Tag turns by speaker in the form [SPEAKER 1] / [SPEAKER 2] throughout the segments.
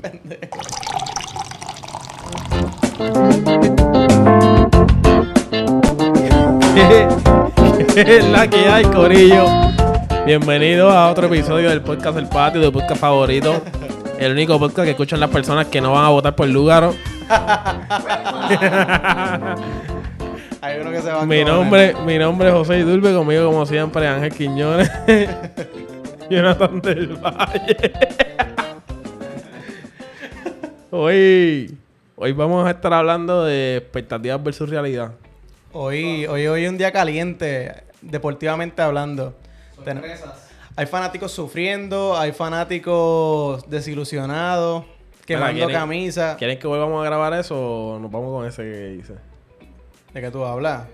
[SPEAKER 1] ¿Qué es la que hay, Corillo? Bienvenido a otro episodio del podcast El Patio, tu podcast favorito. El único podcast que escuchan las personas que no van a votar por Lugaro.
[SPEAKER 2] Hay uno que se va a
[SPEAKER 1] Mi nombre, mi nombre es José Idulbe, conmigo como siempre Ángel Quiñones. Jonathan del Valle. Hoy, hoy vamos a estar hablando de expectativas versus realidad.
[SPEAKER 2] Hoy, hoy, hoy es un día caliente, deportivamente hablando. Ten- hay fanáticos sufriendo, hay fanáticos desilusionados, quemando
[SPEAKER 1] ¿quieren-
[SPEAKER 2] camisa.
[SPEAKER 1] ¿Quieren que volvamos a grabar eso o nos vamos con ese que hice?
[SPEAKER 2] ¿De qué tú hablas?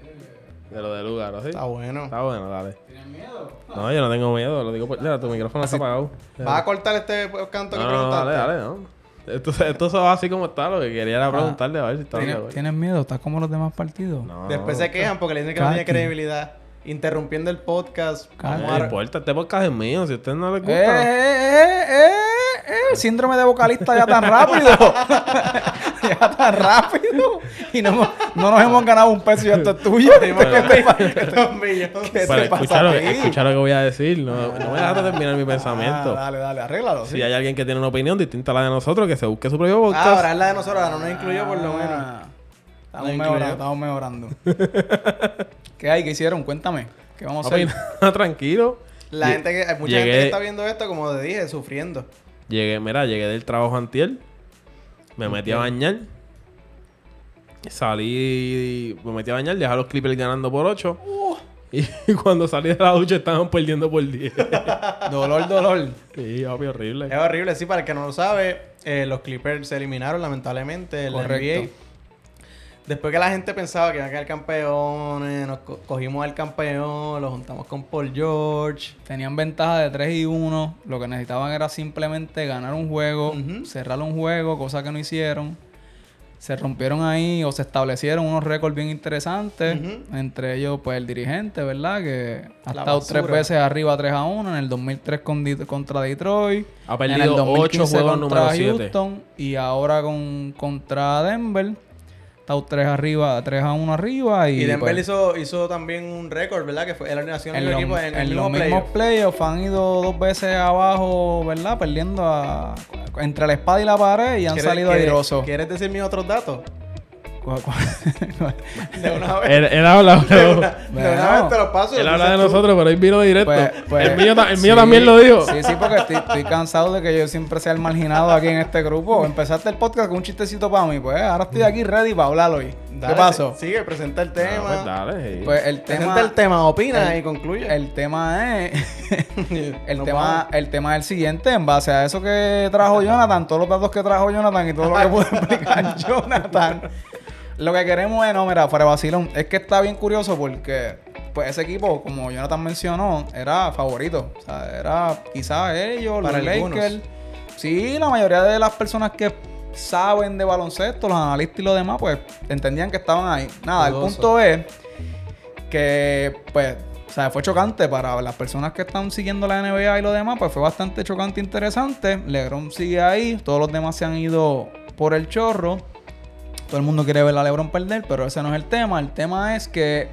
[SPEAKER 1] De lo de Lugaro, ¿sí?
[SPEAKER 2] Está bueno.
[SPEAKER 1] Está bueno, dale. ¿Tienes miedo? No, yo no tengo miedo, lo digo por... Mira, tu micrófono está apagado.
[SPEAKER 2] ¿Vas a cortar este canto que
[SPEAKER 1] no,
[SPEAKER 2] preguntaste?
[SPEAKER 1] dale, dale, no. Esto, esto se va así como está, lo que quería era preguntarle a ver si está bien.
[SPEAKER 3] ¿Tienes, tienes miedo? ¿Estás como los demás partidos?
[SPEAKER 1] No,
[SPEAKER 2] Después se quejan porque le dicen que no tiene credibilidad. Interrumpiendo el podcast.
[SPEAKER 1] No importa, este podcast es mío, si a ustedes no les
[SPEAKER 3] ¡Eh,
[SPEAKER 1] gusta.
[SPEAKER 3] eh, eh, eh! El síndrome de vocalista ya tan rápido. ya tan rápido. Y no, hemos- no nos hemos ganado un peso y esto es tuyo. ¿Qué te
[SPEAKER 1] escuchar lo,
[SPEAKER 3] a
[SPEAKER 1] que voy a decir, no, no me dejas terminar mi
[SPEAKER 3] Ah,
[SPEAKER 1] pensamiento.
[SPEAKER 3] dale, dale, arréglalo.
[SPEAKER 1] Si
[SPEAKER 3] sí.
[SPEAKER 1] hay alguien que tiene una opinión distinta a la de nosotros, que se busque su propio
[SPEAKER 2] Ah,
[SPEAKER 1] podcast.
[SPEAKER 2] ahora es la de nosotros, ahora no nos incluyó por lo menos.
[SPEAKER 3] Ah, Estamos
[SPEAKER 2] No
[SPEAKER 3] mejorando, estamos mejorando. ¿Qué hay? ¿Qué hicieron? Cuéntame. ¿Qué vamos a hacer?
[SPEAKER 1] tranquilo.
[SPEAKER 2] La
[SPEAKER 1] Lle-
[SPEAKER 2] gente que, hay mucha
[SPEAKER 1] llegué-
[SPEAKER 2] gente que está viendo esto, como te dije, sufriendo.
[SPEAKER 1] Llegué, mira, llegué del trabajo antier. Me metí a bañar. Salí, me metí a bañar, dejé a los Clippers ganando por 8. Y cuando salí de la ducha estaban perdiendo por 10.
[SPEAKER 3] Dolor, dolor.
[SPEAKER 1] sí, papi, horrible.
[SPEAKER 2] Es horrible, sí, para el que no lo sabe, eh, los Clippers se eliminaron lamentablemente en la
[SPEAKER 3] Correcto.
[SPEAKER 2] NBA. Después que la gente pensaba que iban a quedar campeones, nos co- cogimos al campeón, lo juntamos con Paul George.
[SPEAKER 3] Tenían ventaja de 3 y 1. Lo que necesitaban era simplemente ganar un juego, cerrar un juego, cosa que no hicieron. Se rompieron ahí o se establecieron unos récords bien interesantes. Entre ellos, pues el dirigente, ¿verdad? Que ha
[SPEAKER 2] La
[SPEAKER 3] estado
[SPEAKER 2] basura.
[SPEAKER 3] tres veces arriba 3 a 1. En el 2003 con Di- contra Detroit.
[SPEAKER 1] Ha
[SPEAKER 3] en el
[SPEAKER 1] perdido
[SPEAKER 3] 2015
[SPEAKER 1] 8 juegos
[SPEAKER 3] contra
[SPEAKER 1] número 7.
[SPEAKER 3] Houston. Y ahora con, contra Denver. Está 3 arriba, 3 a 1 arriba. Y,
[SPEAKER 2] Y, Denver
[SPEAKER 3] pues,
[SPEAKER 2] hizo, hizo también un récord, ¿verdad? Que fue la alineación
[SPEAKER 3] en,
[SPEAKER 2] del equipo en,
[SPEAKER 3] en los
[SPEAKER 2] mismo
[SPEAKER 3] mismos
[SPEAKER 2] playoff.
[SPEAKER 3] playoffs han ido dos veces abajo, ¿verdad? Perdiendo a- entre la espada y la pared y han
[SPEAKER 2] ¿Quieres-
[SPEAKER 3] salido airosos.
[SPEAKER 2] ¿Quieres decir mis otros datos? De una vez.
[SPEAKER 1] Él, él habla,
[SPEAKER 2] De una, de una vez te los paso.
[SPEAKER 1] Él habla de
[SPEAKER 2] tú.
[SPEAKER 1] nosotros, pero él vino directo.
[SPEAKER 3] Pues- pues,
[SPEAKER 1] el mío, ta- el mío
[SPEAKER 3] sí,
[SPEAKER 1] también lo dijo.
[SPEAKER 3] Sí, sí, porque estoy, estoy cansado de que yo siempre sea el marginado aquí en este grupo. Empezaste el podcast con un chistecito para mí, pues ahora estoy aquí ready para hablar hoy.
[SPEAKER 2] Dale,
[SPEAKER 3] ¿Qué pasó?
[SPEAKER 2] si- Sigue, presenta el
[SPEAKER 1] Ah,
[SPEAKER 2] tema.
[SPEAKER 1] pues dale, sí.
[SPEAKER 3] Pues el
[SPEAKER 2] presenta
[SPEAKER 3] tema,
[SPEAKER 2] el tema, opina
[SPEAKER 3] el-
[SPEAKER 2] y concluye.
[SPEAKER 3] el tema es El, tema, el tema es el siguiente, en base a eso que trajo Jonathan, todos los datos que trajo Jonathan y todo lo que pudo explicar Jonathan. Lo que queremos es, no, mira, fuera vacilón, es que está bien curioso porque pues ese equipo, como Jonathan mencionó, era favorito. O sea, era quizás ellos,
[SPEAKER 2] Para
[SPEAKER 3] los
[SPEAKER 2] algunos.
[SPEAKER 3] Lakers. Sí, la mayoría de las personas que saben de baloncesto, los analistas y los demás, pues entendían que estaban ahí. Nada, el punto es que, pues, o sea, fue chocante para las personas que están siguiendo la NBA y lo demás, pues fue bastante chocante e interesante. LeBron sigue ahí, todos los demás se han ido por el chorro. Todo el mundo quiere ver a LeBron perder, pero ese no es el tema. El tema es que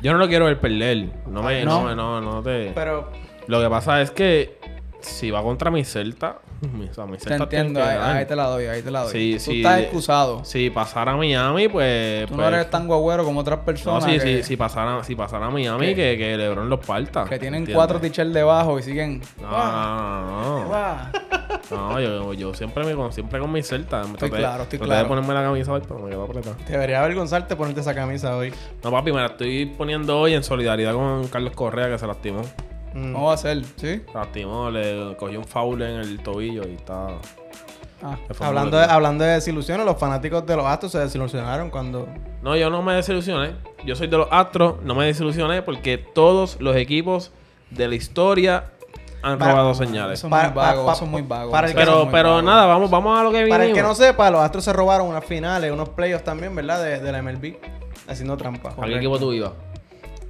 [SPEAKER 1] Yo no lo quiero ver perder. No me, no,
[SPEAKER 3] No.
[SPEAKER 1] no, no, te...
[SPEAKER 2] Pero
[SPEAKER 1] Lo que pasa es que si va contra mi Celta, mi, o sea, mi
[SPEAKER 3] te
[SPEAKER 1] Celta tiene
[SPEAKER 3] entiendo,
[SPEAKER 1] que
[SPEAKER 3] ahí, te la doy, ahí te la doy.
[SPEAKER 1] Sí,
[SPEAKER 3] Tú
[SPEAKER 1] sí,
[SPEAKER 3] estás excusado.
[SPEAKER 1] Si pasara a Miami, pues...
[SPEAKER 3] Tú
[SPEAKER 1] pues-
[SPEAKER 3] no eres tan guagüero como otras
[SPEAKER 1] No,
[SPEAKER 3] personas
[SPEAKER 1] sí,
[SPEAKER 3] que,
[SPEAKER 1] sí, si pasara, si pasara a Miami, que, que LeBron los parta.
[SPEAKER 3] que tienen
[SPEAKER 1] ¿entiendes?
[SPEAKER 3] cuatro teachers debajo y siguen.
[SPEAKER 1] No, no, no. No, yo, yo siempre me con, siempre con mi Celta.
[SPEAKER 3] Estoy
[SPEAKER 1] traté-
[SPEAKER 3] claro, estoy claro.
[SPEAKER 1] de ponerme la camisa hoy, pero me quedó apretada.
[SPEAKER 2] debería avergonzarte ponerte esa camisa hoy.
[SPEAKER 1] No, papi, me la estoy poniendo hoy en solidaridad con Carlos Correa, que se lastimó.
[SPEAKER 2] Mm.
[SPEAKER 3] ¿Cómo va a ser? ¿Sí?
[SPEAKER 1] Lastimó, le cogió un foul en el tobillo y está...
[SPEAKER 3] Ah.
[SPEAKER 2] Hablando de, hablando de desilusiones, los fanáticos de los Astros se desilusionaron cuando...
[SPEAKER 1] No, yo no me desilusioné. Yo soy de los Astros, no me desilusioné porque todos los equipos de la historia han
[SPEAKER 2] Para-
[SPEAKER 1] robado señales.
[SPEAKER 3] Es
[SPEAKER 2] Para-
[SPEAKER 3] muy vago,
[SPEAKER 2] pa-
[SPEAKER 3] eso es muy vago.
[SPEAKER 2] para
[SPEAKER 1] Pero,
[SPEAKER 3] muy
[SPEAKER 1] pero
[SPEAKER 3] vago.
[SPEAKER 1] nada, vamos, vamos a lo que vinimos.
[SPEAKER 2] Para el que no sepa, los Astros se robaron unas finales, unos playoffs también, ¿verdad? De, de la MLB, haciendo trampa.
[SPEAKER 1] ¿A qué equipo tú ibas?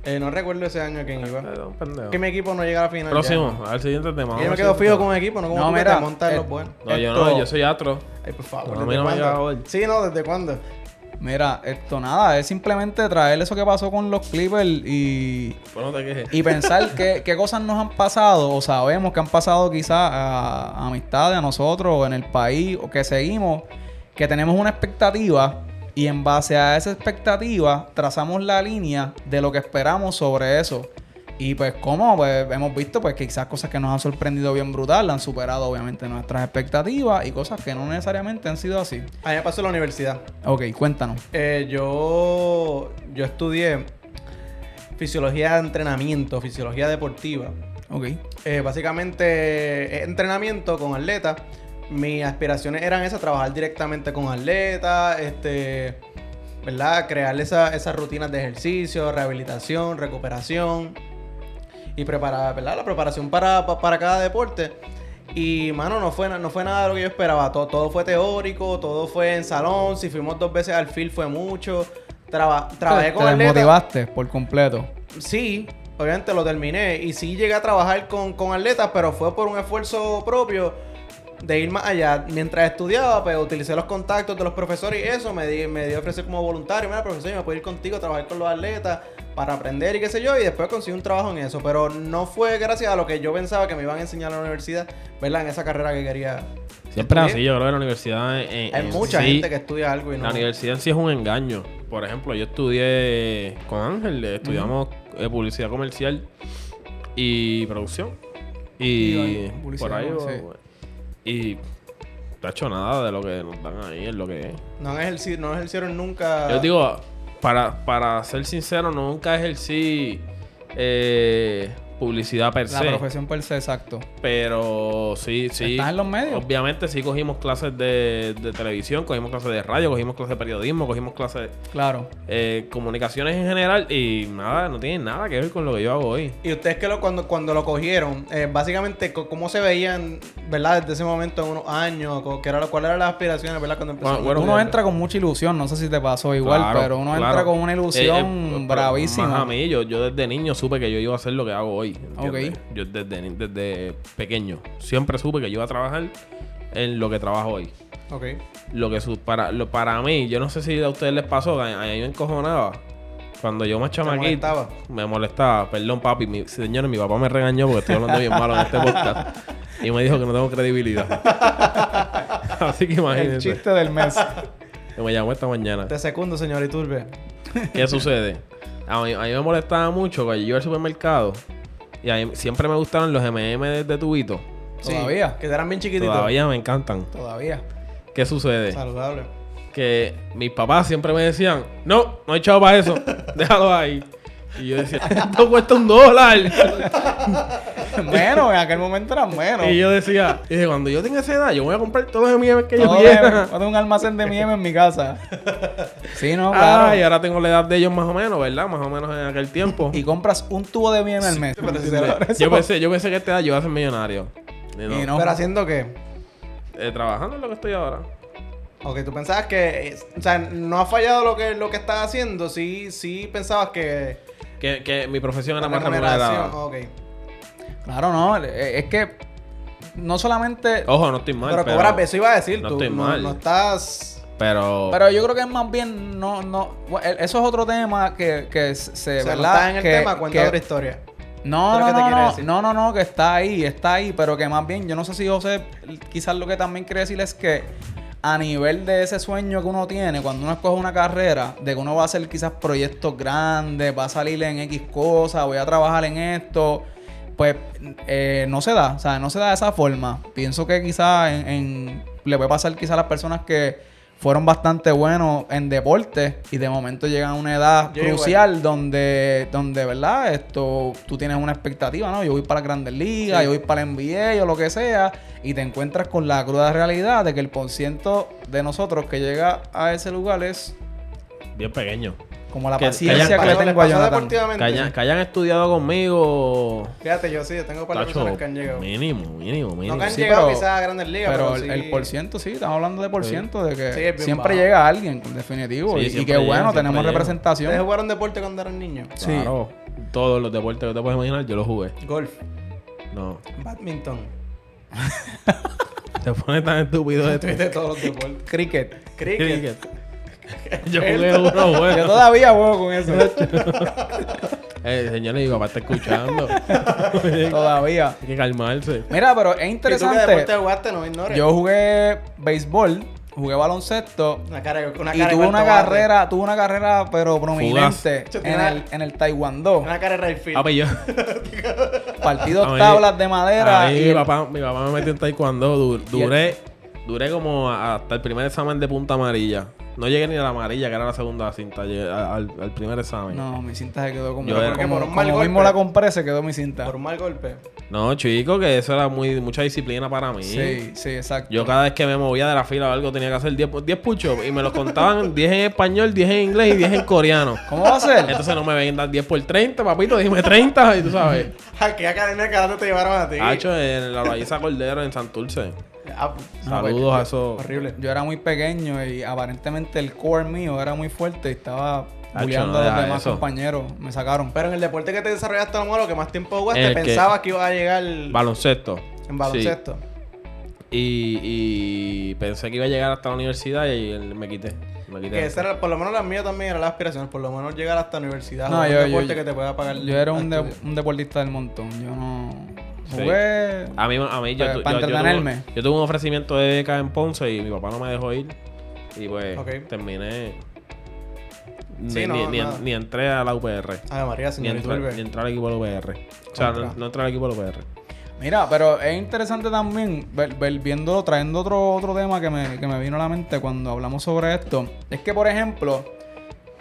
[SPEAKER 2] Eh, no recuerdo ese año quién iba.
[SPEAKER 1] Pendejo.
[SPEAKER 2] Que mi equipo no llega a la final.
[SPEAKER 1] Próximo, al siguiente tema.
[SPEAKER 2] Yo me quedo fijo con un equipo, no como
[SPEAKER 3] No,
[SPEAKER 2] tú que
[SPEAKER 3] mira,
[SPEAKER 2] te montas
[SPEAKER 3] eh,
[SPEAKER 2] los buenos.
[SPEAKER 1] No, yo no, yo soy atro.
[SPEAKER 2] Ay, por favor.
[SPEAKER 1] No, a mí
[SPEAKER 2] ¿desde
[SPEAKER 1] no me llega hoy.
[SPEAKER 2] Sí, no, ¿desde cuándo?
[SPEAKER 3] Mira, esto nada, es simplemente traer eso que pasó con los Clippers y,
[SPEAKER 1] Pues no te quejes.
[SPEAKER 3] y pensar qué, qué cosas nos han pasado o sabemos que han pasado quizás a, a amistades, a nosotros o en el país o que seguimos, que tenemos una expectativa y en base a esa expectativa trazamos la línea de lo que esperamos sobre eso. Y pues como pues, hemos visto pues quizás cosas que nos han sorprendido bien brutal, han superado obviamente nuestras expectativas y cosas que no necesariamente han sido así.
[SPEAKER 2] A mí me pasó en la universidad.
[SPEAKER 3] Ok, cuéntanos.
[SPEAKER 2] Eh, yo, yo estudié fisiología de entrenamiento, fisiología deportiva.
[SPEAKER 3] Ok.
[SPEAKER 2] Eh, básicamente, es entrenamiento con atletas. Mis aspiraciones eran esas, trabajar directamente con atletas, este, ¿verdad? Crear esa- esas rutinas de ejercicio, rehabilitación, recuperación y preparar, ¿verdad? La preparación para, pa- para cada deporte. Y, mano, no fue, no fue nada de lo que yo esperaba. Todo, todo fue teórico, todo fue en salón. Si fuimos dos veces al field fue mucho. Traba- trabajé con
[SPEAKER 3] Te
[SPEAKER 2] atletas.
[SPEAKER 3] desmotivaste por completo.
[SPEAKER 2] Sí, obviamente lo terminé. Y sí llegué a trabajar con, con atletas, pero fue por un esfuerzo propio de ir más allá. Mientras estudiaba, pues utilicé los contactos de los profesores y eso me di, me dio a ofrecer como voluntario. Mira, profesor, yo me puedo ir contigo a trabajar con los atletas para aprender y qué sé yo. Y después conseguí un trabajo en eso. Pero no fue gracias a lo que yo pensaba que me iban a enseñar en la universidad, ¿verdad? En esa carrera que quería.
[SPEAKER 1] Siempre así, yo creo que la universidad. en-
[SPEAKER 2] Hay
[SPEAKER 1] en
[SPEAKER 2] mucha
[SPEAKER 1] sí-
[SPEAKER 2] gente que estudia algo y no.
[SPEAKER 1] La universidad en sí es un engaño. Por ejemplo, yo estudié con Ángel, estudiamos eh, publicidad comercial y producción. Y
[SPEAKER 3] Y,
[SPEAKER 1] por ahí.
[SPEAKER 3] comercial.
[SPEAKER 1] Y no ha hecho nada de lo que nos dan ahí, es lo que es.
[SPEAKER 2] No, ejerci- no ejercieron nunca.
[SPEAKER 1] Yo digo, para, para ser sincero, nunca ejercí eh, publicidad per
[SPEAKER 3] La
[SPEAKER 1] se.
[SPEAKER 3] profesión per se, exacto.
[SPEAKER 1] Pero sí, sí.
[SPEAKER 3] ¿Estás en los medios?
[SPEAKER 1] Obviamente sí cogimos clases de, de televisión, cogimos clases de radio, cogimos clases de periodismo, cogimos clases
[SPEAKER 3] Claro.
[SPEAKER 1] eh, comunicaciones en general y nada, no tiene nada que ver con lo que yo hago hoy.
[SPEAKER 2] Y ustedes que lo, cuando, cuando lo cogieron, eh, básicamente, ¿cómo se veían, verdad, desde ese momento en unos años? Co- ¿Qué era, lo- ¿Cuáles eran las aspiraciones, verdad, cuando empezaron?
[SPEAKER 1] Bueno,
[SPEAKER 3] uno entra con mucha ilusión, no sé si te pasó igual,
[SPEAKER 1] Claro,
[SPEAKER 3] pero uno entra con una ilusión
[SPEAKER 1] Eh, eh, pero
[SPEAKER 3] bravísima.
[SPEAKER 1] A mí, yo, yo desde niño supe que yo iba a hacer lo que hago hoy. ¿Entiendes?
[SPEAKER 3] Ok.
[SPEAKER 1] Yo desde, desde pequeño siempre supe que yo iba a trabajar en lo que trabajo hoy.
[SPEAKER 2] Ok.
[SPEAKER 1] Lo que su, para, lo, para mí, yo no sé si a ustedes les pasó, a, a mí me encojonaba. Cuando yo más chamaquito,
[SPEAKER 2] molestaba?
[SPEAKER 1] me molestaba. Perdón, papi. Mi, señores, mi papá me regañó porque estoy hablando bien malo en este podcast. Y me dijo que no tengo credibilidad. Así que
[SPEAKER 3] El
[SPEAKER 1] imagínense.
[SPEAKER 3] chiste del mes.
[SPEAKER 1] Que me llamó esta mañana.
[SPEAKER 2] Te secundo, señor Iturbe.
[SPEAKER 1] ¿Qué sucede? A mí, a mí me molestaba mucho cuando yo iba al supermercado. Y a mí siempre me gustaron los MM de, de tubito.
[SPEAKER 3] Todavía.
[SPEAKER 2] Que eran bien chiquititos.
[SPEAKER 1] Todavía me encantan.
[SPEAKER 3] Todavía.
[SPEAKER 1] ¿Qué sucede?
[SPEAKER 2] Saludable.
[SPEAKER 1] Que mis papás siempre me decían, no, no hay chavo para eso. Déjalo ahí. Y yo decía, esto cuesta un dólar.
[SPEAKER 3] menos, en aquel momento eran menos.
[SPEAKER 1] y yo decía, y dije, cuando yo tenga esa edad, yo voy a comprar todos los MM que yo
[SPEAKER 3] Todo
[SPEAKER 1] quiera.
[SPEAKER 3] de- tengo un almacén de M en mi casa. Sí, no, claro.
[SPEAKER 1] Ah, y ahora tengo la edad de ellos más o menos, ¿verdad? Más o menos en aquel tiempo.
[SPEAKER 3] Y compras un tubo de M al mes.
[SPEAKER 1] yo, pensé, yo pensé que a esta edad yo iba a ser millonario. Y no.
[SPEAKER 3] Y no.
[SPEAKER 2] ¿Pero haciendo qué?
[SPEAKER 1] Eh, trabajando en lo que estoy ahora.
[SPEAKER 2] Ok, tú pensabas que... eh, o sea, no ha fallado lo que, lo que estás haciendo. Sí, sí pensabas que...
[SPEAKER 1] Que, que mi profesión era más remunerada.
[SPEAKER 2] Ok.
[SPEAKER 3] Claro, no. eh, Es que no solamente.
[SPEAKER 1] Ojo, no estoy mal.
[SPEAKER 2] pero,
[SPEAKER 1] Pero,
[SPEAKER 2] cobras... Eso iba a decir
[SPEAKER 1] no
[SPEAKER 2] tú.
[SPEAKER 1] estoy
[SPEAKER 2] no,
[SPEAKER 1] mal.
[SPEAKER 2] no estás...
[SPEAKER 1] pero,
[SPEAKER 3] Pero yo creo que es más bien. No, no. bueno, el- Eso es otro tema que, que se.
[SPEAKER 2] o sea, no
[SPEAKER 3] ¿verdad?
[SPEAKER 2] estás en el
[SPEAKER 3] que,
[SPEAKER 2] tema, cuenta
[SPEAKER 3] que-
[SPEAKER 2] otra historia.
[SPEAKER 3] No,
[SPEAKER 2] ¿Pero
[SPEAKER 3] no, no, no, no, no, no, que está ahí, está ahí, pero que más bien, yo no sé si José, quizás lo que también quiere decir es que a nivel de ese sueño que uno tiene, cuando uno escoge una carrera, de que uno va a hacer quizás proyectos grandes, va a salir en X cosas, voy a trabajar en esto, pues eh, no se da, o sea, no se da de esa forma. Pienso que quizás en, en- le puede pasar quizás a las personas que fueron bastante buenos en deporte y de momento llegan a una edad
[SPEAKER 2] Yo
[SPEAKER 3] crucial donde, donde, ¿verdad? Esto, tú tienes una expectativa, ¿no? Yo voy para las grandes ligas,
[SPEAKER 2] Sí.
[SPEAKER 3] yo voy para el NBA o lo que sea, y te encuentras con la cruda realidad de que el porciento de nosotros que llega a ese lugar es
[SPEAKER 1] bien pequeño.
[SPEAKER 3] Como la
[SPEAKER 1] Que-
[SPEAKER 3] paciencia
[SPEAKER 1] que
[SPEAKER 3] que,
[SPEAKER 1] hayan-
[SPEAKER 3] le tengo a Jonathan.
[SPEAKER 1] Que hayan, que hayan estudiado conmigo.
[SPEAKER 2] Fíjate, yo sí, yo tengo para personas que han llegado.
[SPEAKER 1] mínimo, mínimo,
[SPEAKER 2] No
[SPEAKER 1] mínimo.
[SPEAKER 2] que han
[SPEAKER 3] Sí,
[SPEAKER 2] llegado
[SPEAKER 3] pero-
[SPEAKER 2] quizás a grandes ligas,
[SPEAKER 3] Pero
[SPEAKER 2] pero,
[SPEAKER 3] el,
[SPEAKER 2] sí.
[SPEAKER 3] el por ciento, sí, estamos hablando de por ciento, de que siempre
[SPEAKER 2] bajo.
[SPEAKER 3] llega alguien, definitivo.
[SPEAKER 1] Sí,
[SPEAKER 3] y- y, qué bueno, tenemos
[SPEAKER 1] llega.
[SPEAKER 3] representación.
[SPEAKER 2] ¿Ustedes jugaron deporte cuando eran niños?
[SPEAKER 3] Sí.
[SPEAKER 1] Claro. todos los deportes que te puedes imaginar, yo los jugué.
[SPEAKER 2] Golf,
[SPEAKER 1] No.
[SPEAKER 2] badminton.
[SPEAKER 1] Se pone tan estúpido esto.
[SPEAKER 2] Tuviste todos los deportes.
[SPEAKER 3] Cricket.
[SPEAKER 2] Cricket.
[SPEAKER 1] Yo jugué uno
[SPEAKER 3] Yo
[SPEAKER 1] bueno.
[SPEAKER 3] todavía juego con eso.
[SPEAKER 1] Eh, señores, mi papá está escuchando.
[SPEAKER 3] todavía.
[SPEAKER 1] Hay que calmarse.
[SPEAKER 3] Mira, pero es
[SPEAKER 2] ¿Y tú qué
[SPEAKER 3] interesante.
[SPEAKER 2] deporte jugaste? No me ignores.
[SPEAKER 3] Yo jugué béisbol, jugué baloncesto
[SPEAKER 2] Una cara, una
[SPEAKER 3] y tuve una carrera, tuve una carrera pero prominente
[SPEAKER 2] Yo
[SPEAKER 3] en el, en el taekwondo.
[SPEAKER 2] Una cara de.
[SPEAKER 1] Ah, pues yo.
[SPEAKER 3] Partidos
[SPEAKER 1] A mí-
[SPEAKER 3] tablas de madera
[SPEAKER 1] A mí,
[SPEAKER 3] y
[SPEAKER 1] mi
[SPEAKER 3] el-
[SPEAKER 1] papá, mi papá me metió en taekwondo. du- duré, duré como hasta el primer examen de punta amarilla. No llegué ni a la amarilla, que era la segunda cinta. Llegué al, al primer examen. No,
[SPEAKER 3] No, mi cinta se quedó como,
[SPEAKER 1] Yo era-
[SPEAKER 3] como,
[SPEAKER 2] Por un mal
[SPEAKER 3] como
[SPEAKER 2] golpe.
[SPEAKER 3] mismo la compré, se quedó mi cinta.
[SPEAKER 2] Por un mal golpe.
[SPEAKER 1] chico, que eso era muy mucha disciplina para mí.
[SPEAKER 3] Sí, sí, exacto.
[SPEAKER 1] Yo cada vez que me movía de la fila o algo tenía que hacer 10 pu- 10 push-ups y me los contaban 10 en español, 10 en inglés y 10 en coreano.
[SPEAKER 3] ¿Cómo va a ser?
[SPEAKER 1] Entonces no me ven dar 10 por 30, papito, dime 30 y tú sabes.
[SPEAKER 2] ¿A qué academia de karate te llevaron a ti?
[SPEAKER 1] Hacho en la Loaiza Cordero en Santurce.
[SPEAKER 2] Ah,
[SPEAKER 1] Saludos a esos.
[SPEAKER 2] horrible.
[SPEAKER 3] Yo era muy pequeño y aparentemente el core mío era muy fuerte y estaba bulleando
[SPEAKER 1] no
[SPEAKER 3] a los demás
[SPEAKER 1] eso.
[SPEAKER 3] compañeros. Me sacaron.
[SPEAKER 2] Pero en el deporte que te desarrollaste a lo mejor, lo que más tiempo jugaste,
[SPEAKER 1] El que-
[SPEAKER 2] pensabas que ibas a llegar
[SPEAKER 1] Baloncesto.
[SPEAKER 2] en baloncesto.
[SPEAKER 1] Y, y pensé que iba a llegar hasta la universidad y él- me quité. Me quité.
[SPEAKER 2] Que esa era, por lo menos la mía también era la aspiración, por lo menos llegar hasta la universidad.
[SPEAKER 3] No,
[SPEAKER 2] o un
[SPEAKER 3] yo-
[SPEAKER 2] deporte
[SPEAKER 3] yo-
[SPEAKER 2] que te pueda pagar.
[SPEAKER 3] Yo era un, de- un deportista del montón. Yo no
[SPEAKER 1] Sí. A mí, a mí yo,
[SPEAKER 3] Para-
[SPEAKER 1] tu-
[SPEAKER 3] para
[SPEAKER 1] yo- yo
[SPEAKER 3] entretenerme.
[SPEAKER 1] tuve, yo tuve un ofrecimiento de beca en Ponce y mi papá no me dejó ir. Y pues terminé. Ni,
[SPEAKER 2] no,
[SPEAKER 1] ni, ni- ni entré a la UPR.
[SPEAKER 2] Ay, María,
[SPEAKER 1] Ni
[SPEAKER 2] señor
[SPEAKER 1] entré,
[SPEAKER 2] Iturbe.
[SPEAKER 1] ni entré al equipo de la UPR. O sea, no, no entré al equipo de la UPR.
[SPEAKER 3] Mira, pero es interesante también ver, ver- viendo, trayendo otro, otro tema que me, que me vino a la mente cuando hablamos sobre esto. Es que, por ejemplo,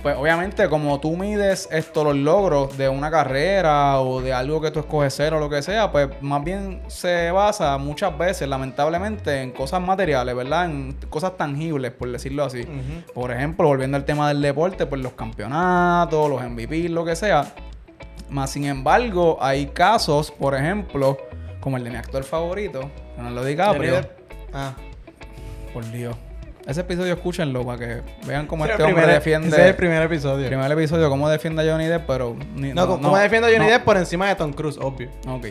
[SPEAKER 3] pues obviamente como tú mides esto, los logros de una carrera o de algo que tú escoges ser o lo que sea, pues más bien se basa muchas veces, lamentablemente, en cosas materiales, ¿verdad? En cosas tangibles, por decirlo así. Por ejemplo, volviendo al tema del deporte, pues los campeonatos, los MVP, lo que sea. Más sin embargo, hay casos, por ejemplo, como el de mi actor favorito, Leonardo
[SPEAKER 2] Johnny
[SPEAKER 3] DiCaprio.
[SPEAKER 2] Depp. Ah.
[SPEAKER 3] Por Dios. Ese episodio escúchenlo para que vean cómo
[SPEAKER 2] Ese
[SPEAKER 3] este
[SPEAKER 2] es el
[SPEAKER 3] hombre
[SPEAKER 2] primer-
[SPEAKER 3] defiende.
[SPEAKER 2] Ese es el primer episodio.
[SPEAKER 3] primer episodio, cómo defiende a Johnny Depp, pero. ni-
[SPEAKER 2] No, ¿cómo defiende a Johnny
[SPEAKER 3] no.
[SPEAKER 2] Depp por encima de Tom Cruise? Obvio.
[SPEAKER 3] Ok.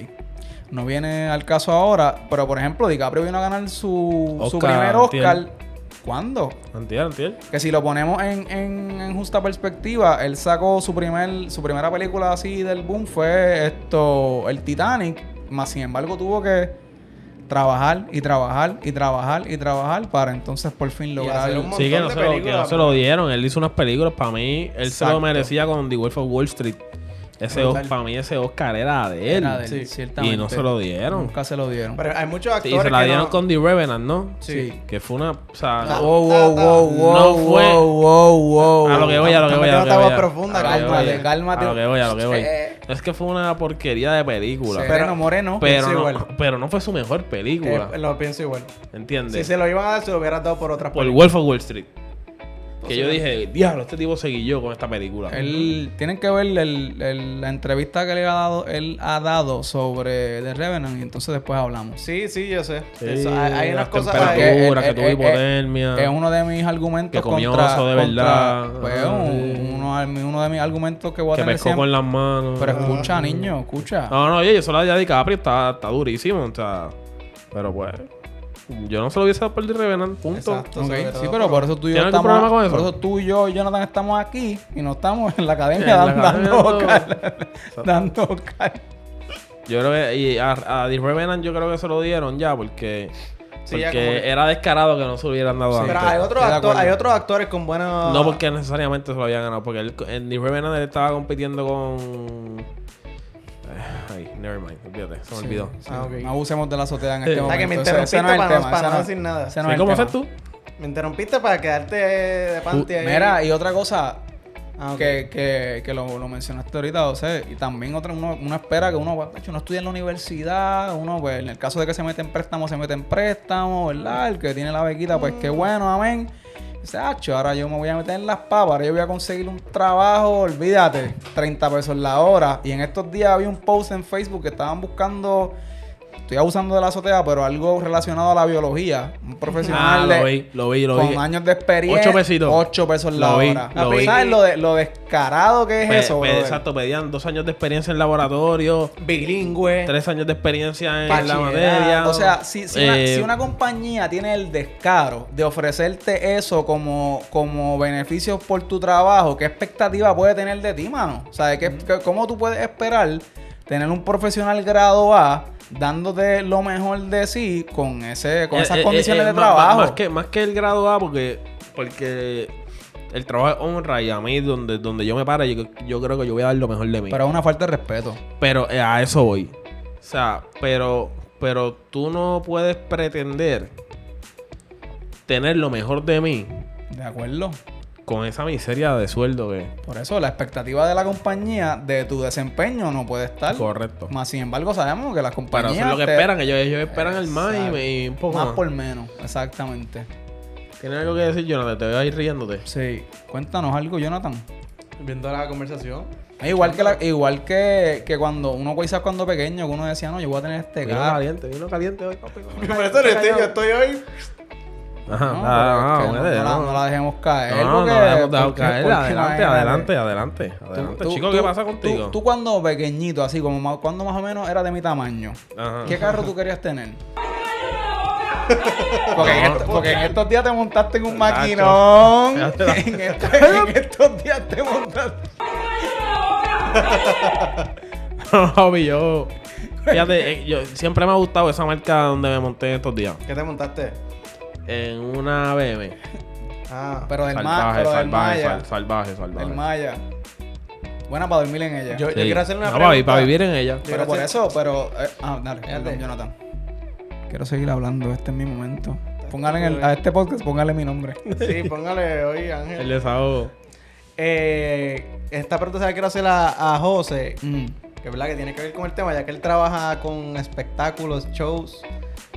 [SPEAKER 3] No viene al caso ahora, pero por ejemplo, DiCaprio vino a ganar su, su primer Oscar. ¿Cuándo?
[SPEAKER 1] Antier, antier.
[SPEAKER 3] Que si lo ponemos en, en- en justa perspectiva, él sacó su primer su primera película así del boom fue esto, el Titanic, más sin embargo tuvo que trabajar y trabajar y trabajar y trabajar para entonces por fin lograr
[SPEAKER 1] Sí, que no, se lo, que no se lo dieron. Él hizo unas películas para mí. Él se lo
[SPEAKER 3] Exacto.
[SPEAKER 1] merecía con The Wolf of Wall Street. Ese para mí ese Oscar era de él.
[SPEAKER 3] Era de él,
[SPEAKER 2] Sí.
[SPEAKER 3] ciertamente.
[SPEAKER 1] Y no se lo dieron.
[SPEAKER 3] Nunca se lo dieron.
[SPEAKER 2] Pero hay muchos
[SPEAKER 1] Sí,
[SPEAKER 2] actores
[SPEAKER 1] y se la
[SPEAKER 2] que
[SPEAKER 1] dieron
[SPEAKER 2] no-
[SPEAKER 1] con The Revenant, ¿no?
[SPEAKER 2] Sí.
[SPEAKER 1] Que fue una. O sea,
[SPEAKER 3] Wow, wow, wow, wow,
[SPEAKER 1] No fue-
[SPEAKER 3] wow, wow, wow.
[SPEAKER 1] a lo que voy, a lo que voy, a lo que voy.
[SPEAKER 3] cálmate.
[SPEAKER 1] A lo que voy, a lo que voy. Es que fue una porquería de película.
[SPEAKER 3] Sereno Moreno.
[SPEAKER 1] Pero no,
[SPEAKER 2] igual.
[SPEAKER 1] pero no fue su mejor película.
[SPEAKER 2] Eh, lo pienso igual.
[SPEAKER 1] ¿Entiendes?
[SPEAKER 2] Si se lo iban a dar, se lo hubieran dado por otras
[SPEAKER 1] Por. Wolf of Wall Street. Que yo dije, diablo, este tipo se guilló con esta película.
[SPEAKER 3] Él, tienen que ver el- el- la entrevista que le ha dado, él ha dado sobre The Revenant y entonces después hablamos.
[SPEAKER 2] Sí, sí, yo sé.
[SPEAKER 1] Sí,
[SPEAKER 2] Eso, hay, hay unas cosas
[SPEAKER 1] que
[SPEAKER 3] eh,
[SPEAKER 1] tuvo hipotermia.
[SPEAKER 3] Es uno de mis argumentos
[SPEAKER 1] Que comió
[SPEAKER 3] contra,
[SPEAKER 1] oso de
[SPEAKER 3] contra-
[SPEAKER 1] verdad.
[SPEAKER 3] pues,
[SPEAKER 1] Ah,
[SPEAKER 3] uno, uno de mis argumentos que voy a
[SPEAKER 1] que
[SPEAKER 3] tener
[SPEAKER 1] pescó
[SPEAKER 3] siempre.
[SPEAKER 1] con las manos.
[SPEAKER 3] Pero escucha, niño, escucha.
[SPEAKER 1] No, no, oye, yo solo la de DiCaprio está, está durísimo. O sea, pero pues. Yo no se lo hubiese dado por The Revenant, punto.
[SPEAKER 2] Exacto.
[SPEAKER 3] Sí, pero
[SPEAKER 2] por-
[SPEAKER 3] eso tú y yo
[SPEAKER 1] ¿Tiene algún
[SPEAKER 3] estamos.
[SPEAKER 1] problema con eso?
[SPEAKER 3] Por eso tú y yo, Jonathan, estamos aquí y no estamos en la academia
[SPEAKER 1] En la
[SPEAKER 3] dando,
[SPEAKER 1] academia
[SPEAKER 3] dando Oscar.
[SPEAKER 1] Yo creo que. Y a, a The Revenant yo creo que se lo dieron ya porque.
[SPEAKER 2] Sí, ya
[SPEAKER 1] porque
[SPEAKER 2] como que-
[SPEAKER 1] era descarado que no se lo hubieran dado
[SPEAKER 3] Sí,
[SPEAKER 1] antes.
[SPEAKER 2] Pero hay otros, hay otros actores con buenos.
[SPEAKER 1] No porque necesariamente se lo habían ganado. Porque él, en The Revenant él estaba compitiendo con. Never mind, olvídate, se me
[SPEAKER 3] Sí,
[SPEAKER 1] olvidó.
[SPEAKER 3] sí.
[SPEAKER 2] Ah, ok.
[SPEAKER 3] No abusemos de la azotea en
[SPEAKER 1] Sí.
[SPEAKER 3] este
[SPEAKER 1] O
[SPEAKER 3] momento.
[SPEAKER 2] sea, que me
[SPEAKER 3] Ese-
[SPEAKER 2] interrumpiste
[SPEAKER 3] ese no es el
[SPEAKER 2] para no-
[SPEAKER 3] tema,
[SPEAKER 2] para
[SPEAKER 3] ese
[SPEAKER 2] no
[SPEAKER 3] no-
[SPEAKER 2] decir nada.
[SPEAKER 3] ese no
[SPEAKER 1] ¿Sí,
[SPEAKER 3] es el
[SPEAKER 1] ¿Cómo
[SPEAKER 3] tema.
[SPEAKER 1] haces tú?
[SPEAKER 2] Me interrumpiste para quedarte de panty ahí.
[SPEAKER 3] Mira, y otra cosa
[SPEAKER 2] Ah, ok.
[SPEAKER 3] que, que, que lo, lo mencionaste ahorita, o sea, y también otra, uno, uno espera que uno, de hecho, uno estudia en la universidad, uno, pues, en el caso de que se mete en préstamo, se mete en préstamo, ¿verdad? El que tiene la bequita, pues, qué bueno, amén. Dice, "Acho, ahora yo me voy a meter en las papas, ahora yo voy a conseguir un trabajo, olvídate, 30 pesos la hora. Y en estos días había un post en Facebook que estaban buscando estoy abusando de la azotea, pero algo relacionado a la biología. Un profesional
[SPEAKER 1] Ah,
[SPEAKER 3] de-
[SPEAKER 1] lo vi, lo vi, lo
[SPEAKER 3] con
[SPEAKER 1] vi.
[SPEAKER 3] años de experiencia.
[SPEAKER 1] Ocho pesitos.
[SPEAKER 3] 8 pesos la
[SPEAKER 1] Lo vi,
[SPEAKER 3] hora.
[SPEAKER 1] lo vi.
[SPEAKER 3] ¿Sabes lo, de, lo descarado que es
[SPEAKER 1] Pe-
[SPEAKER 3] eso?
[SPEAKER 1] pe- exacto, pedían dos años de experiencia en laboratorio,
[SPEAKER 2] Bilingüe.
[SPEAKER 1] tres años de experiencia en la materia.
[SPEAKER 3] O sea, si, si una,
[SPEAKER 1] Eh,
[SPEAKER 3] si una compañía tiene el descaro de ofrecerte eso como, como beneficios por tu trabajo, ¿qué expectativa puede tener de ti, mano? O sea, ¿qué- qué- ¿cómo tú puedes esperar tener un profesional grado A dándote lo mejor de sí con, ese, con
[SPEAKER 1] eh,
[SPEAKER 3] esas
[SPEAKER 1] eh,
[SPEAKER 3] condiciones
[SPEAKER 1] eh,
[SPEAKER 3] de
[SPEAKER 1] más-
[SPEAKER 3] trabajo?
[SPEAKER 1] Más, que, más que el grado A, porque, porque el trabajo es honra y a mí, donde, donde yo me pare, yo, yo creo que yo voy a dar lo mejor de mí.
[SPEAKER 3] Pero es una falta de respeto.
[SPEAKER 1] Pero a eso voy. O sea, pero, pero tú no puedes pretender tener lo mejor de mí
[SPEAKER 3] ¿De acuerdo?
[SPEAKER 1] Con esa miseria de sueldo que
[SPEAKER 3] Por eso la expectativa de la compañía de tu desempeño no puede estar.
[SPEAKER 1] correcto.
[SPEAKER 3] Más sin embargo, sabemos que las
[SPEAKER 1] Pero
[SPEAKER 3] compañías.
[SPEAKER 1] eso es lo que
[SPEAKER 3] te-
[SPEAKER 1] esperan, ellos, ellos esperan el más y, un poco
[SPEAKER 3] Más
[SPEAKER 1] más.
[SPEAKER 3] por menos, exactamente.
[SPEAKER 1] ¿Tienes algo que decir, Jonathan? Te voy a ir riéndote.
[SPEAKER 3] Sí. Cuéntanos algo, Jonathan.
[SPEAKER 2] Viendo la conversación.
[SPEAKER 3] Es igual que la- igual que, que cuando uno quizás cuando pequeño, que uno decía, no, yo voy a tener este
[SPEAKER 1] Vino
[SPEAKER 3] carro.
[SPEAKER 1] caliente, vino caliente hoy, papi.
[SPEAKER 2] Por eso estoy, yo estoy hoy.
[SPEAKER 1] Ajá,
[SPEAKER 3] No,
[SPEAKER 1] ah, ah,
[SPEAKER 3] no, no la,
[SPEAKER 1] no.
[SPEAKER 3] no la dejemos caer.
[SPEAKER 1] No, no,
[SPEAKER 3] porque-
[SPEAKER 1] no la hemos dejado
[SPEAKER 3] porque-
[SPEAKER 1] caer.
[SPEAKER 3] porque
[SPEAKER 1] Adelante, adelante, adelante,
[SPEAKER 3] Tú-
[SPEAKER 1] adelante.
[SPEAKER 3] tú-
[SPEAKER 1] Chico,
[SPEAKER 3] tú-
[SPEAKER 1] ¿qué pasa
[SPEAKER 3] tú-
[SPEAKER 1] contigo?
[SPEAKER 3] Tú, cuando pequeñito, así como cuando más o menos era de mi tamaño,
[SPEAKER 1] Ajá.
[SPEAKER 3] ¿qué carro tú querías tener? Porque, en, esto- porque en estos días te montaste en un maquinón. En, esto- en estos días te montaste.
[SPEAKER 1] No, yo. Fíjate, eh, yo siempre me ha gustado esa marca donde me monté estos días.
[SPEAKER 2] ¿Qué te montaste?
[SPEAKER 1] En una BM.
[SPEAKER 2] Ah.
[SPEAKER 3] Pero del, ma
[SPEAKER 1] Salvaje,
[SPEAKER 3] pero del
[SPEAKER 1] salvaje,
[SPEAKER 3] Maya.
[SPEAKER 1] sal- salvaje, salvaje.
[SPEAKER 3] Del Maya. Buena para dormir en ella.
[SPEAKER 2] Yo, quiero hacerle una
[SPEAKER 1] No,
[SPEAKER 2] pregunta.
[SPEAKER 1] para, vi- para vivir en ella.
[SPEAKER 3] Pero por
[SPEAKER 2] hacer-
[SPEAKER 3] eso, pero. eh, ah, dale, perdón, Jonathan. Quiero seguir hablando, este es mi momento. Póngale en el, a este podcast, póngale mi nombre.
[SPEAKER 2] Sí, póngale hoy,
[SPEAKER 1] El
[SPEAKER 2] Ángel.
[SPEAKER 1] desahogo.
[SPEAKER 2] Eh, esta pregunta se la quiero hacer a, a José.
[SPEAKER 3] Mm.
[SPEAKER 2] Que es verdad que tiene que ver con el tema, ya que él trabaja con espectáculos, shows.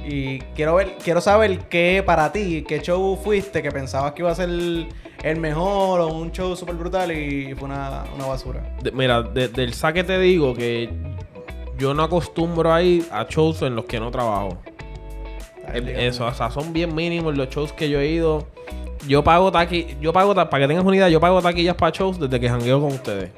[SPEAKER 2] Y quiero ver, quiero saber qué para ti, qué show fuiste que pensabas que iba a ser el mejor o un show súper brutal y fue una, una basura.
[SPEAKER 1] De- mira, de- del saque te digo que yo no acostumbro a ir a shows en los que no trabajo. Eso, o sea, son bien mínimos los shows que yo he ido. Yo pago taqui, yo pago para que tengas una idea, yo pago taquillas para shows desde que jangueo con ustedes.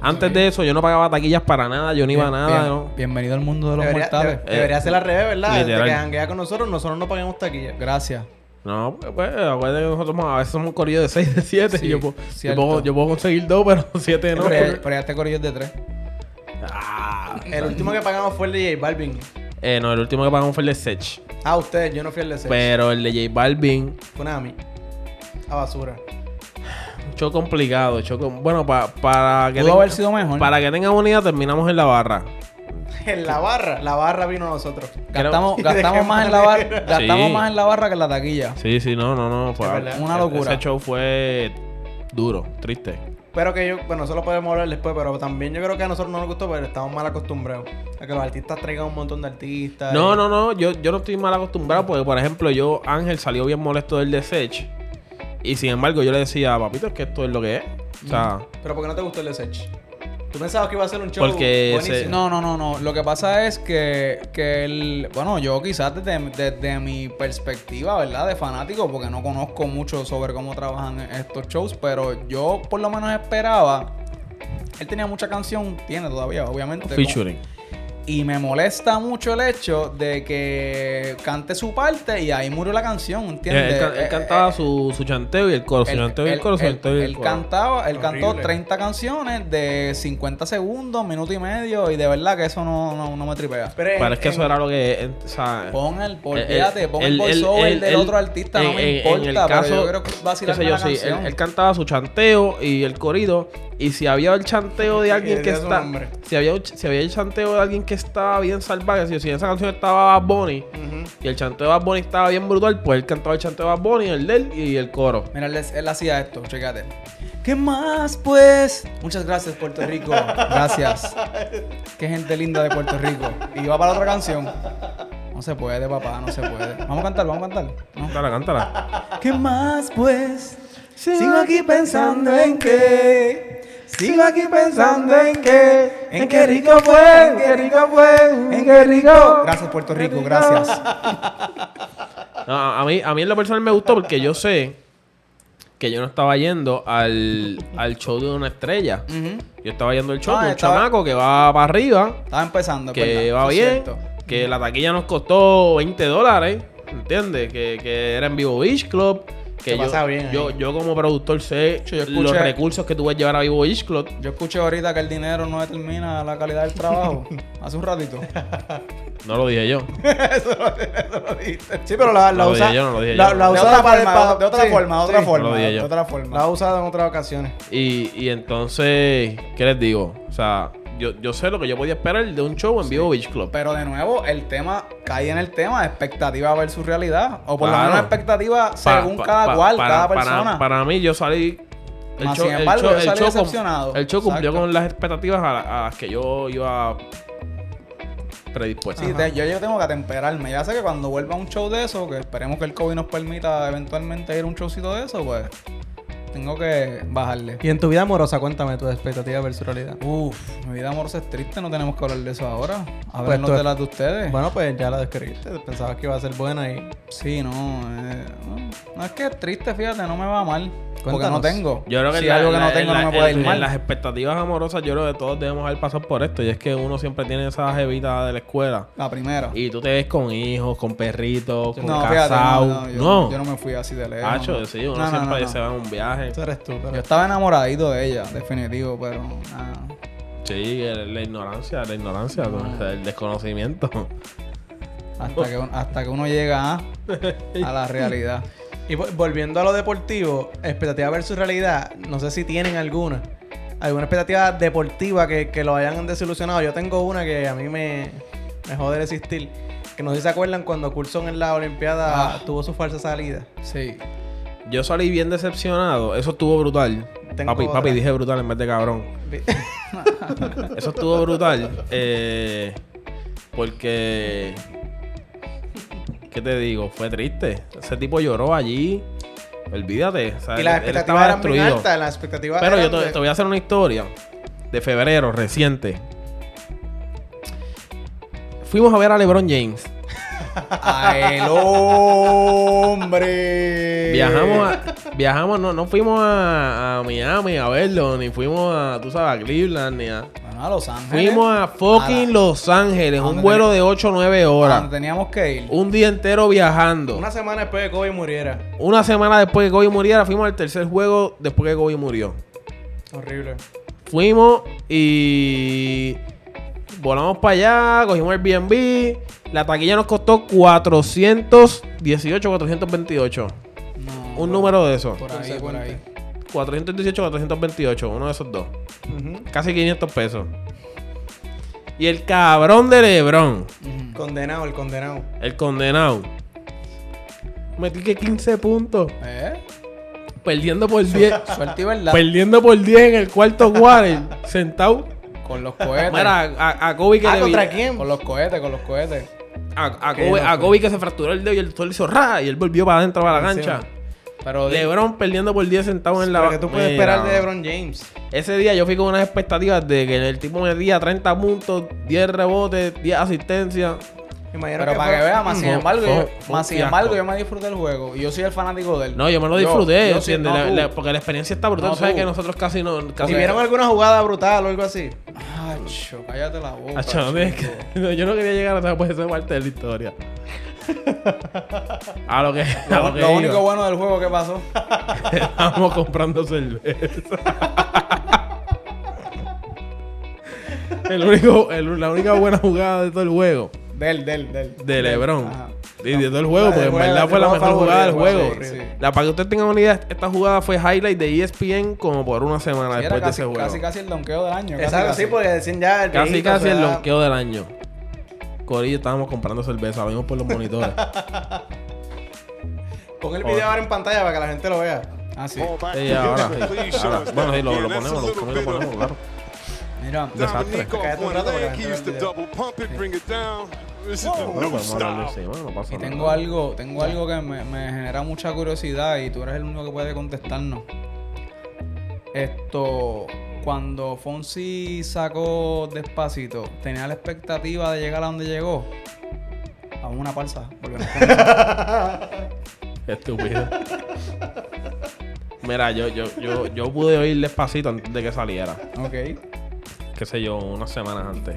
[SPEAKER 1] Antes de eso yo no pagaba taquillas para nada, yo no iba a nada,
[SPEAKER 3] bien-
[SPEAKER 1] ¿no?
[SPEAKER 3] Bienvenido al mundo de los
[SPEAKER 2] Debería,
[SPEAKER 3] mortales.
[SPEAKER 2] de- debería ser al revés, ¿verdad? Desde que janguea con nosotros, nosotros no pagamos taquilla.
[SPEAKER 3] Gracias.
[SPEAKER 1] No, pues, pues acuérdate que nosotros a veces somos corillo de 6, de 7
[SPEAKER 3] Sí,
[SPEAKER 1] y yo, puedo- yo, puedo, yo puedo conseguir dos, pero 7 no.
[SPEAKER 3] pero,
[SPEAKER 1] porque-
[SPEAKER 3] pero ya este corillo es de tres.
[SPEAKER 1] Ah,
[SPEAKER 2] El último que pagamos fue el de J Balvin.
[SPEAKER 1] eh, no, el último que pagamos fue el de Sech.
[SPEAKER 2] Ah, ustedes, yo no fui el de Sech.
[SPEAKER 1] Pero el de J Balvin,
[SPEAKER 2] Fue nada a mí. A basura.
[SPEAKER 1] Show complicado. show com- bueno, pa- para que
[SPEAKER 3] Pudo
[SPEAKER 1] tenga-
[SPEAKER 3] haber sido mejor.
[SPEAKER 1] Para que tengan unidad, terminamos en la barra.
[SPEAKER 2] En la barra, la barra vino a nosotros.
[SPEAKER 3] Gastamos,
[SPEAKER 2] ¿De qué
[SPEAKER 3] gastamos más en la barra, gastamos
[SPEAKER 1] Sí.
[SPEAKER 3] más en la barra que en la taquilla.
[SPEAKER 1] Sí, sí, no, no, no. Fue.
[SPEAKER 3] Una
[SPEAKER 1] e-
[SPEAKER 3] locura.
[SPEAKER 1] Ese show fue duro, triste.
[SPEAKER 2] Pero que yo, bueno, eso lo podemos hablar después, pero también yo creo que a nosotros no nos gustó porque estamos mal acostumbrados a que los artistas traigan un montón de artistas.
[SPEAKER 1] No,
[SPEAKER 2] y-
[SPEAKER 1] no, no. Yo, yo no estoy mal acostumbrado porque, por ejemplo, yo, Ángel, salió bien molesto del de Sech. Y sin embargo, yo le decía, papito, es que esto es lo que es. O sea,
[SPEAKER 2] Pero ¿por qué no te gustó el de Sech? ¿Tú pensabas que iba a ser un show
[SPEAKER 1] Porque
[SPEAKER 2] buenísimo?
[SPEAKER 1] ese-
[SPEAKER 3] No, no, no, no. Lo que pasa es que, que el, bueno, yo quizás desde, desde mi perspectiva, ¿verdad? De fanático, porque no conozco mucho sobre cómo trabajan estos shows, pero yo por lo menos esperaba. Él tenía mucha canción, tiene todavía, obviamente.
[SPEAKER 1] featuring.
[SPEAKER 3] Y me molesta mucho el hecho de que cante su parte y ahí murió la canción, ¿entiendes?
[SPEAKER 1] él él
[SPEAKER 3] Eh,
[SPEAKER 1] cantaba
[SPEAKER 3] eh,
[SPEAKER 1] su, su chanteo y el coro. Su
[SPEAKER 3] él-
[SPEAKER 1] chanteo y el coro, su
[SPEAKER 3] él-
[SPEAKER 1] chanteo y el
[SPEAKER 3] él cantaba, él cantó
[SPEAKER 2] Horrible.
[SPEAKER 3] 30 canciones de 50 segundos, minuto y medio, y de verdad que eso no, no, no me tripea.
[SPEAKER 2] Pero, en-
[SPEAKER 1] Pero es que eso era lo que. en- o sea,
[SPEAKER 3] Pon el,
[SPEAKER 1] Eh, eh,
[SPEAKER 3] pon
[SPEAKER 1] el-
[SPEAKER 3] el,
[SPEAKER 1] el-
[SPEAKER 3] voiceover
[SPEAKER 1] el-
[SPEAKER 3] del
[SPEAKER 1] el-
[SPEAKER 3] otro artista, no
[SPEAKER 1] en-
[SPEAKER 3] me
[SPEAKER 1] en- en
[SPEAKER 3] importa,
[SPEAKER 1] el
[SPEAKER 3] pero
[SPEAKER 1] caso-
[SPEAKER 3] yo creo que va a
[SPEAKER 1] qué
[SPEAKER 3] ser
[SPEAKER 1] sé yo,
[SPEAKER 3] la
[SPEAKER 1] sí, él,
[SPEAKER 3] canción.
[SPEAKER 1] él cantaba su chanteo y el corrido. Y si había el chanteo de alguien que está. Si había, si había el chanteo de alguien que estaba bien salvaje, si, si en esa canción estaba Bad Bunny y el chanteo de Bad Bunny estaba bien brutal, pues él cantaba el chanteo de Bad Bunny, el de él y el coro.
[SPEAKER 3] Mira, él, él hacía esto, chécate. ¿Qué más, pues? Muchas gracias, Puerto Rico. Gracias. Qué gente linda de Puerto Rico. Y va para la otra canción. No se puede, papá, no se puede. Vamos a cantar, vamos a cantar. ¿no?
[SPEAKER 1] Cántala, cántala.
[SPEAKER 3] ¿Qué más, pues? Sigo aquí pensando en que Sigo aquí pensando en que, en qué rico fue, en qué rico fue, en qué rico. Gracias Puerto Rico, gracias.
[SPEAKER 1] No, a mí, a mí en lo personal me gustó porque yo sé que yo no estaba yendo al, al show de una estrella. Yo estaba yendo al show
[SPEAKER 3] Ah,
[SPEAKER 1] de un
[SPEAKER 3] estaba-
[SPEAKER 1] chamaco que va para arriba,
[SPEAKER 3] Estaba empezando,
[SPEAKER 1] que
[SPEAKER 3] verdad,
[SPEAKER 1] va bien,
[SPEAKER 3] cierto.
[SPEAKER 1] que la taquilla nos costó 20 dólares, ¿entiendes? Que, que era en Vivo Beach Club. Que yo,
[SPEAKER 2] bien
[SPEAKER 1] yo, yo como productor sé
[SPEAKER 3] Yo escuché-
[SPEAKER 1] los recursos que tú puedes llevar a Vivo Club.
[SPEAKER 3] Yo escuché ahorita que el dinero no determina la calidad del trabajo. Hace un ratito.
[SPEAKER 1] No lo dije yo.
[SPEAKER 2] Sí, pero la, la
[SPEAKER 1] No lo
[SPEAKER 2] usa.
[SPEAKER 1] dije yo, no lo dije
[SPEAKER 2] la, la
[SPEAKER 3] de otra forma,
[SPEAKER 2] para-
[SPEAKER 3] de otra
[SPEAKER 2] sí,
[SPEAKER 3] forma, de otra
[SPEAKER 2] sí.
[SPEAKER 3] forma. De otra
[SPEAKER 2] La ha usado en otras ocasiones.
[SPEAKER 1] Y, y entonces, ¿qué les digo? O sea, yo, yo sé lo que yo podía esperar de un show en Vivo Beach Club.
[SPEAKER 3] Pero de nuevo, el tema, cae en el tema, expectativa versus realidad. O por lo menos expectativa según cada cual, cada persona.
[SPEAKER 1] Para, mí, yo salí. El show,
[SPEAKER 3] embargo,
[SPEAKER 1] el
[SPEAKER 3] salí
[SPEAKER 1] show
[SPEAKER 3] decepcionado.
[SPEAKER 1] el show cumplió con las expectativas a, la- a las que yo iba predispuesto.
[SPEAKER 3] Sí, te- yo, yo tengo que atemperarme. Ya sé que cuando vuelva a un show de eso, que esperemos que el COVID nos permita eventualmente ir a un showcito de eso, pues tengo que bajarle.
[SPEAKER 2] Y en tu vida amorosa, cuéntame tu expectativa versus realidad.
[SPEAKER 3] Uf, mi vida amorosa es triste, no tenemos que hablar de eso ahora.
[SPEAKER 2] Pues
[SPEAKER 3] Hablarnos
[SPEAKER 2] tú-
[SPEAKER 3] de las de ustedes.
[SPEAKER 2] Bueno, pues ya la describiste. Pensabas que iba a ser buena y.
[SPEAKER 3] Sí, no, eh, no, es que es triste, fíjate, no me va mal. Porque
[SPEAKER 2] Cuéntanos.
[SPEAKER 3] no tengo.
[SPEAKER 1] Yo creo que
[SPEAKER 3] si
[SPEAKER 1] la-
[SPEAKER 3] algo que no tengo
[SPEAKER 1] en
[SPEAKER 3] no me puede
[SPEAKER 1] en-
[SPEAKER 3] ir mal.
[SPEAKER 1] En las expectativas amorosas, yo creo que todos debemos haber pasado por esto. Y es que uno siempre tiene esa jevita de la escuela.
[SPEAKER 3] La primera.
[SPEAKER 1] Y tú te ves con hijos, con perritos, con
[SPEAKER 3] no,
[SPEAKER 1] casados.
[SPEAKER 3] no, no, yo,
[SPEAKER 1] No.
[SPEAKER 3] yo no me fui así de lejos.
[SPEAKER 1] Hacho,
[SPEAKER 3] no.
[SPEAKER 1] sí, uno
[SPEAKER 3] No, no,
[SPEAKER 1] siempre
[SPEAKER 3] no, no.
[SPEAKER 1] se va en un viaje.
[SPEAKER 2] Eso eres tú, pero.
[SPEAKER 3] Yo estaba enamoradito de ella, definitivo, pero nada.
[SPEAKER 1] Sí, el- la ignorancia, la ignorancia, el desconocimiento.
[SPEAKER 3] Hasta que, hasta que uno llega a, a la realidad.
[SPEAKER 2] Y vo- volviendo a lo deportivo, expectativa versus realidad, no sé si tienen alguna. Alguna expectativa deportiva que, que lo hayan desilusionado. Yo tengo una que a mí me, me jode existir. Que no sé si se acuerdan cuando Coulson en la Olimpiada
[SPEAKER 3] Ah.
[SPEAKER 2] tuvo su falsa salida.
[SPEAKER 3] Sí.
[SPEAKER 1] Yo salí bien decepcionado. Eso estuvo brutal.
[SPEAKER 2] Tengo
[SPEAKER 1] papi,
[SPEAKER 2] otra.
[SPEAKER 1] papi, dije brutal en vez de cabrón. Eso estuvo brutal. eh, porque. ¿Qué te digo? Fue triste. Ese tipo lloró allí. Olvídate. o sea,
[SPEAKER 2] y las expectativas eran
[SPEAKER 1] destruido.
[SPEAKER 2] altas. Las expectativas
[SPEAKER 1] Pero yo
[SPEAKER 2] eran
[SPEAKER 1] te,
[SPEAKER 2] de-
[SPEAKER 1] te voy a hacer una historia de febrero reciente. Fuimos a ver a LeBron James.
[SPEAKER 3] ¡A el hombre!
[SPEAKER 1] Viajamos, a- viajamos, no, no fuimos a, a Miami a verlo, ni fuimos a, tú sabes, a Cleveland, ni a...
[SPEAKER 3] Bueno, a Los Ángeles.
[SPEAKER 1] Fuimos a fucking
[SPEAKER 3] A la-
[SPEAKER 1] Los Ángeles,
[SPEAKER 3] ¿A
[SPEAKER 1] un vuelo de 8 o 9
[SPEAKER 3] a
[SPEAKER 1] horas.
[SPEAKER 3] donde teníamos que ir.
[SPEAKER 1] Un día entero viajando.
[SPEAKER 2] Una semana después de que Kobe muriera.
[SPEAKER 1] Una semana después que Kobe muriera, fuimos al tercer juego después que Kobe murió.
[SPEAKER 2] Horrible.
[SPEAKER 1] Fuimos y volamos para allá, cogimos el Airbnb. La taquilla nos costó 418, 428.
[SPEAKER 3] No,
[SPEAKER 1] Un
[SPEAKER 3] por-
[SPEAKER 1] número de esos.
[SPEAKER 3] Por ahí, por ahí.
[SPEAKER 1] 418, 428, uno de esos dos.
[SPEAKER 2] Ujú.
[SPEAKER 1] Casi 500 pesos. Y el cabrón de Lebron,
[SPEAKER 3] Ujú.
[SPEAKER 2] Condenado, el condenado.
[SPEAKER 1] el condenado, metí que 15 puntos.
[SPEAKER 3] ¿Eh?
[SPEAKER 1] Perdiendo por 10.
[SPEAKER 3] Suerte y verdad.
[SPEAKER 1] perdiendo por 10 en el cuarto quarter. sentado.
[SPEAKER 3] Con los cohetes.
[SPEAKER 1] Mira, a, a Kobe que
[SPEAKER 2] Ah,
[SPEAKER 1] le
[SPEAKER 2] ¿contra
[SPEAKER 1] vi-
[SPEAKER 2] quién?
[SPEAKER 3] Con los cohetes, con los cohetes.
[SPEAKER 1] A, Kobe, a
[SPEAKER 2] loco.
[SPEAKER 1] Kobe que se fracturó el dedo y el doctor le hizo ra y él volvió para adentro para la cancha.
[SPEAKER 3] Pero
[SPEAKER 1] LeBron perdiendo por 10 sentados en la
[SPEAKER 2] Pero que tú puedes
[SPEAKER 1] Mira,
[SPEAKER 2] esperar de LeBron James.
[SPEAKER 1] Ese día yo fui con unas expectativas de que el tipo metía 30 puntos, 10 rebotes, 10 asistencias.
[SPEAKER 2] Imagino
[SPEAKER 3] Pero
[SPEAKER 2] que
[SPEAKER 3] para que veas, más sin embargo,
[SPEAKER 1] fue-
[SPEAKER 3] yo,
[SPEAKER 1] fue
[SPEAKER 3] más sin embargo, yo me disfruté el juego. Y yo soy el fanático de él.
[SPEAKER 1] No, yo me lo disfruté,
[SPEAKER 3] yo sí-
[SPEAKER 1] ¿entiendes?
[SPEAKER 3] no,
[SPEAKER 1] La-
[SPEAKER 3] tú.
[SPEAKER 1] la- porque la experiencia está brutal.
[SPEAKER 3] No,
[SPEAKER 1] tú sabes que nosotros casi no. Casi
[SPEAKER 2] Si vieron alguna jugada brutal o algo así.
[SPEAKER 3] Acho, cállate la boca.
[SPEAKER 1] Acho, no yo no quería llegar a esa pues, esa parte de la historia. a lo que. A
[SPEAKER 3] Lo,
[SPEAKER 1] lo que
[SPEAKER 3] lo
[SPEAKER 1] iba.
[SPEAKER 3] único bueno del juego que pasó.
[SPEAKER 1] Estábamos comprando cerveza. el único, el- la única buena jugada de todo el juego.
[SPEAKER 3] Del, del, del.
[SPEAKER 1] De LeBron.
[SPEAKER 3] Ajá.
[SPEAKER 1] Y de todo el juego,
[SPEAKER 2] La
[SPEAKER 1] porque en
[SPEAKER 2] juego,
[SPEAKER 1] verdad fue la mejor jugada del juego.
[SPEAKER 3] Sí.
[SPEAKER 1] La, para que ustedes tengan una idea, esta jugada fue highlight de ESPN como por una semana
[SPEAKER 3] Sí,
[SPEAKER 1] después de ese juego.
[SPEAKER 3] casi, casi el donqueo del año. casi,
[SPEAKER 2] Exacto,
[SPEAKER 3] casi.
[SPEAKER 2] sí, porque decían ya el
[SPEAKER 1] Casi
[SPEAKER 2] viejito,
[SPEAKER 1] casi
[SPEAKER 2] o
[SPEAKER 1] el
[SPEAKER 2] sea,
[SPEAKER 1] lonqueo del año. Corillo, estábamos comprando cerveza, lo vimos por los monitores.
[SPEAKER 2] Pon el video ahora en pantalla para que la gente lo vea.
[SPEAKER 3] Ah, sí.
[SPEAKER 1] Sí, ahora, sí. Ahora, bueno, sí, lo, lo ponemos, lo, lo ponemos, claro.
[SPEAKER 3] Mira,
[SPEAKER 1] Desastre.
[SPEAKER 3] Y tengo algo, tengo algo que me, me genera mucha curiosidad y tú eres el único que puede contestarnos. Esto, cuando Fonsi sacó Despacito, ¿tenía la expectativa de llegar a donde llegó? A una palsa.
[SPEAKER 1] Estúpido. Mira, yo, yo, yo, yo pude oír despacito antes de que saliera.
[SPEAKER 3] ok.
[SPEAKER 1] Qué sé yo, unas semanas antes.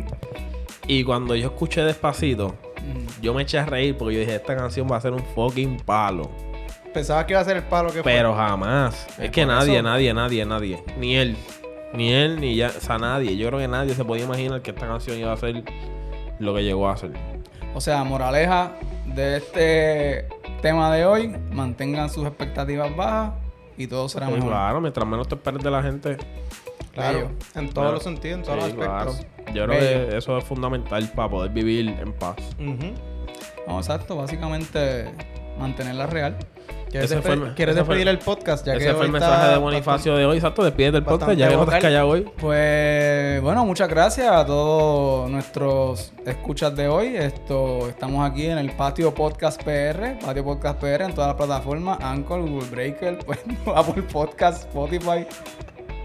[SPEAKER 1] Y cuando yo escuché despacito,
[SPEAKER 3] Mm.
[SPEAKER 1] yo me eché a reír porque yo dije, esta canción va a ser un fucking palo.
[SPEAKER 2] Pensaba que iba a ser el palo que fue.
[SPEAKER 1] Pero jamás. Es que nadie,
[SPEAKER 2] eso-
[SPEAKER 1] nadie, nadie, nadie. Ni él. Ni él, ni ya. O sea, nadie. Yo creo que nadie se podía imaginar que esta canción iba a ser lo que llegó a ser.
[SPEAKER 3] O sea, moraleja de este tema de hoy, mantengan sus expectativas bajas y todo será
[SPEAKER 1] Pues
[SPEAKER 3] mejor.
[SPEAKER 1] claro, mientras menos te esperes de la gente.
[SPEAKER 2] Claro, en todos los sentidos, en todos
[SPEAKER 1] Sí,
[SPEAKER 2] los aspectos.
[SPEAKER 1] claro. Yo creo
[SPEAKER 3] Bello.
[SPEAKER 1] que eso es fundamental para poder vivir en paz.
[SPEAKER 3] No, exacto, básicamente mantenerla real.
[SPEAKER 2] ¿Quieres,
[SPEAKER 1] Ese fue
[SPEAKER 2] despe-
[SPEAKER 1] el-
[SPEAKER 2] ¿quieres
[SPEAKER 1] ese fue-
[SPEAKER 2] despedir el podcast? Ya que
[SPEAKER 1] Ese fue el mensaje de Bonifacio de hoy. Exacto, despídete del podcast ya que no te has callado hoy.
[SPEAKER 3] Pues bueno, muchas gracias a todos nuestros escuchas de hoy. Esto estamos aquí en el Patio Podcast PR, Patio Podcast PR en todas las plataformas, Anchor, Google Breaker, pues, Apple Podcast, Spotify.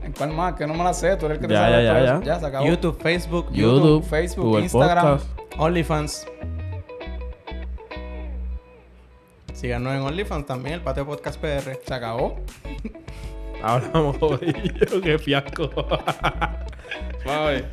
[SPEAKER 3] ¿En cuál más? Que no me la sé, tú eres el que te
[SPEAKER 1] Ya,
[SPEAKER 3] sabe
[SPEAKER 1] ya, ya,
[SPEAKER 3] eso.
[SPEAKER 1] ya.
[SPEAKER 3] se acabó.
[SPEAKER 2] YouTube, Facebook,
[SPEAKER 3] YouTube,
[SPEAKER 1] YouTube,
[SPEAKER 3] Facebook,
[SPEAKER 1] Google
[SPEAKER 3] Instagram.
[SPEAKER 1] Podcast.
[SPEAKER 2] OnlyFans. Síganos en OnlyFans también, el Patio Podcast PR.
[SPEAKER 3] Se acabó.
[SPEAKER 1] Hablamos hoy. Qué fiasco. Suave.